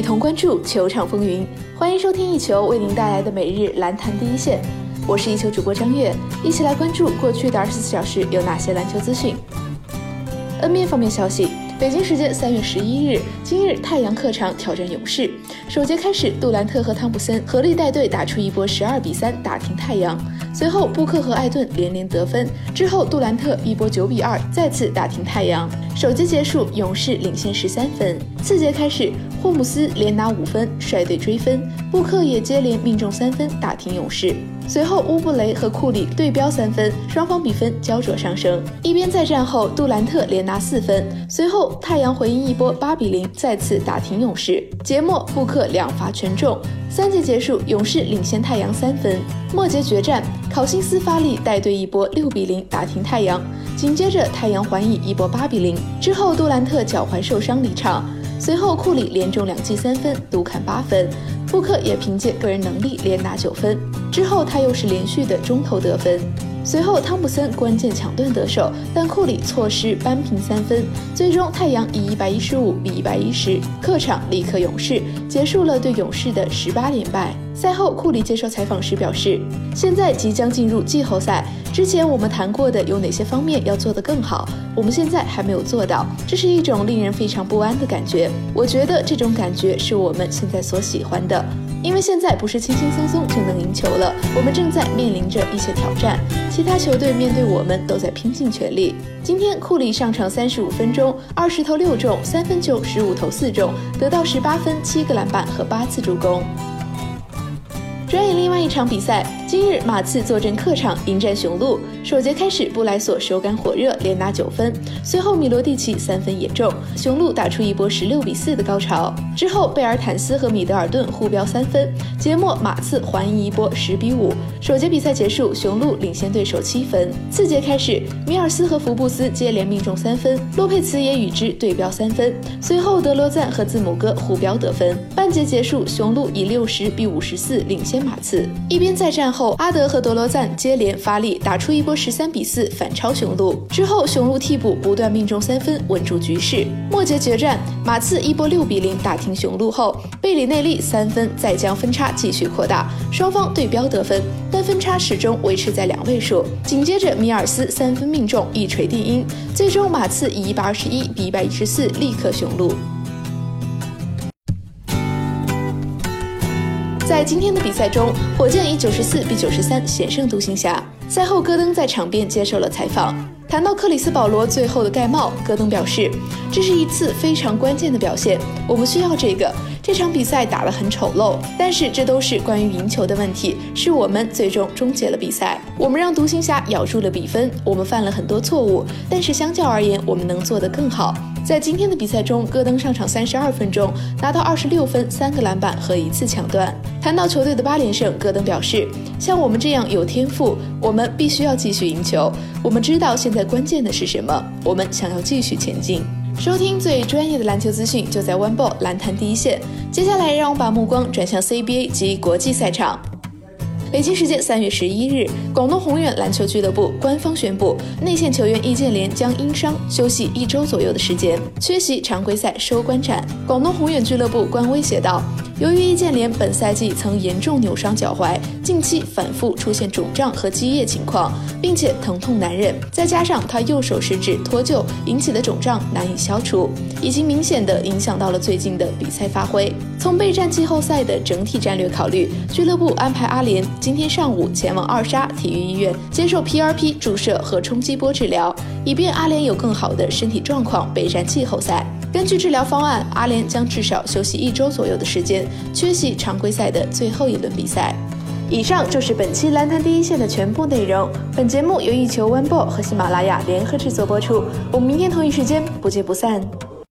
一同关注球场风云。欢迎收听一球为您带来的每日篮坛第一线，我是一球主播张悦，一起来关注过去的二十四小时有哪些篮球资讯。NBA 方面消息，北京时间三月十一日，今日太阳客场挑战勇士，首节开始，杜兰特和汤普森合力带队打出一波十二比三打停太阳。随后，布克和艾顿连连得分，之后杜兰特一波九比二再次打停太阳。首节结束，勇士领先十三分。次节开始，霍姆斯连拿五分，率队追分，布克也接连命中三分，打停勇士。随后，乌布雷和库里对标三分，双方比分焦灼上升。一边再战后，杜兰特连拿四分，随后太阳回应一波八比零，再次打停勇士。节末，布克两罚全中。三节结束，勇士领先太阳三分。末节决战，考辛斯发力带队一波六比零打停太阳，紧接着太阳还以一波八比零。之后杜兰特脚踝受伤离场，随后库里连中两记三分，独砍八分。布克也凭借个人能力连拿九分，之后他又是连续的中投得分。随后，汤普森关键抢断得手，但库里错失扳平三分。最终，太阳以一百一十五比一百一十客场力克勇士，结束了对勇士的十八连败。赛后，库里接受采访时表示：“现在即将进入季后赛，之前我们谈过的有哪些方面要做得更好，我们现在还没有做到，这是一种令人非常不安的感觉。我觉得这种感觉是我们现在所喜欢的。”因为现在不是轻轻松松就能赢球了，我们正在面临着一些挑战，其他球队面对我们都在拼尽全力。今天库里上场三十五分钟，二十投六中，三分球十五投四中，得到十八分、七个篮板和八次助攻。转眼另外一场比赛，今日马刺坐镇客场迎战雄鹿。首节开始，布莱索手感火热，连拿九分，随后米罗蒂奇三分也中，雄鹿打出一波十六比四的高潮。之后贝尔坦斯和米德尔顿互飙三分，节末马刺还赢一波十比五。首节比赛结束，雄鹿领先对手七分。次节开始，米尔斯和福布斯接连命中三分，洛佩茨也与之对标三分，随后德罗赞和字母哥互飙得分。半节结束，雄鹿以六十比五十四领先。马刺一边再战后，阿德和德罗赞接连发力，打出一波十三比四反超雄鹿。之后，雄鹿替补不断命中三分，稳住局势。末节决战，马刺一波六比零打停雄鹿后，贝里内利三分再将分差继续扩大，双方对标得分，但分差始终维持在两位数。紧接着，米尔斯三分命中，一锤定音，最终马刺以一百二十一比一百一十四力克雄鹿。在今天的比赛中，火箭以九十四比九十三险胜独行侠。赛后，戈登在场边接受了采访，谈到克里斯保罗最后的盖帽，戈登表示：“这是一次非常关键的表现，我们需要这个。这场比赛打得很丑陋，但是这都是关于赢球的问题，是我们最终终结了比赛。我们让独行侠咬住了比分，我们犯了很多错误，但是相较而言，我们能做得更好。”在今天的比赛中，戈登上场三十二分钟，拿到二十六分、三个篮板和一次抢断。谈到球队的八连胜，戈登表示：“像我们这样有天赋，我们必须要继续赢球。我们知道现在关键的是什么，我们想要继续前进。”收听最专业的篮球资讯，就在 One Ball 篮坛第一线。接下来，让我把目光转向 CBA 及国际赛场。北京时间三月十一日，广东宏远篮球俱乐部官方宣布，内线球员易建联将因伤休息一周左右的时间，缺席常规赛收官战。广东宏远俱乐部官微写道。由于易建联本赛季曾严重扭伤脚踝，近期反复出现肿胀和积液情况，并且疼痛难忍，再加上他右手食指脱臼引起的肿胀难以消除，已经明显的影响到了最近的比赛发挥。从备战季后赛的整体战略考虑，俱乐部安排阿联今天上午前往二沙体育医院接受 PRP 注射和冲击波治疗，以便阿联有更好的身体状况备战季后赛。根据治疗方案，阿联将至少休息一周左右的时间，缺席常规赛的最后一轮比赛。以上就是本期篮坛第一线的全部内容。本节目由一球 One Ball 和喜马拉雅联合制作播出。我们明天同一时间不见不散。